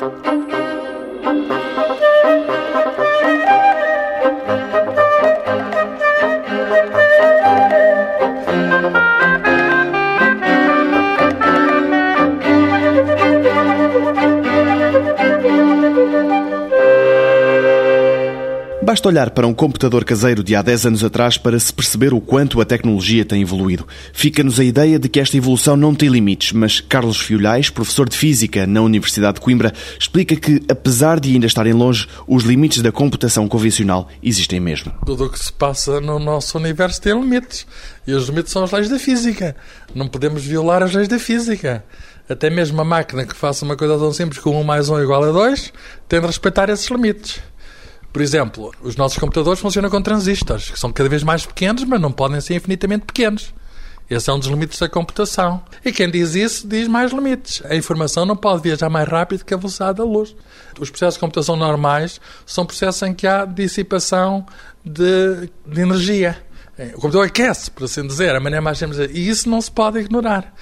Thank you. Basta olhar para um computador caseiro de há 10 anos atrás para se perceber o quanto a tecnologia tem evoluído. Fica-nos a ideia de que esta evolução não tem limites, mas Carlos Fiolhais, professor de Física na Universidade de Coimbra, explica que, apesar de ainda estarem longe, os limites da computação convencional existem mesmo. Tudo o que se passa no nosso universo tem limites. E os limites são as leis da física. Não podemos violar as leis da física. Até mesmo a máquina que faça uma coisa tão simples como 1 mais 1 igual a 2 tem de respeitar esses limites. Por exemplo, os nossos computadores funcionam com transistores, que são cada vez mais pequenos, mas não podem ser infinitamente pequenos. Esse é um dos limites da computação. E quem diz isso diz mais limites. A informação não pode viajar mais rápido que a velocidade da luz. Os processos de computação normais são processos em que há dissipação de, de energia. O computador aquece, por assim dizer, a maneira mais simples. E isso não se pode ignorar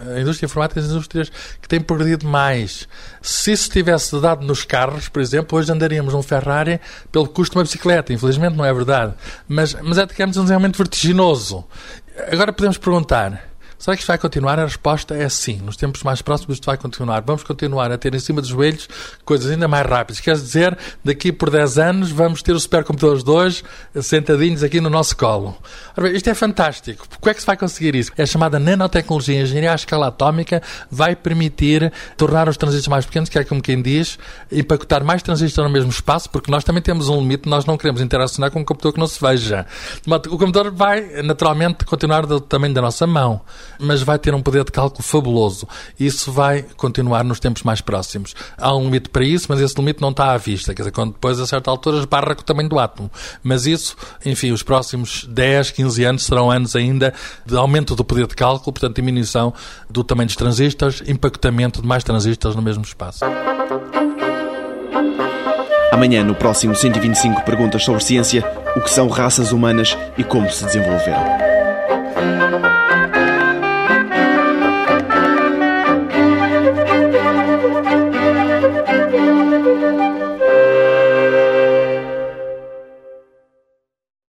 a indústria informática é das indústrias que têm progredido mais. Se isso tivesse dado nos carros, por exemplo, hoje andaríamos um Ferrari pelo custo de uma bicicleta. Infelizmente não é verdade. Mas, mas é, digamos, um desenvolvimento vertiginoso. Agora podemos perguntar Será que isto vai continuar? A resposta é sim. Nos tempos mais próximos isto vai continuar. Vamos continuar a ter em cima dos joelhos coisas ainda mais rápidas. Quer dizer, daqui por 10 anos vamos ter os supercomputadores de hoje sentadinhos aqui no nosso colo. Bem, isto é fantástico. Como é que se vai conseguir isso? É chamada nanotecnologia. A engenharia à escala atómica vai permitir tornar os transistores mais pequenos, que é como quem diz, empacotar mais transistores no mesmo espaço, porque nós também temos um limite, nós não queremos interacionar com um computador que não se veja. O computador vai, naturalmente, continuar do tamanho da nossa mão mas vai ter um poder de cálculo fabuloso. Isso vai continuar nos tempos mais próximos. Há um limite para isso, mas esse limite não está à vista. Quer dizer, quando depois, a certa altura, esbarra com o tamanho do átomo. Mas isso, enfim, os próximos 10, 15 anos serão anos ainda de aumento do poder de cálculo, portanto, diminuição do tamanho dos transistores, impactamento de mais transistores no mesmo espaço. Amanhã, no próximo 125 Perguntas sobre Ciência, o que são raças humanas e como se desenvolveram.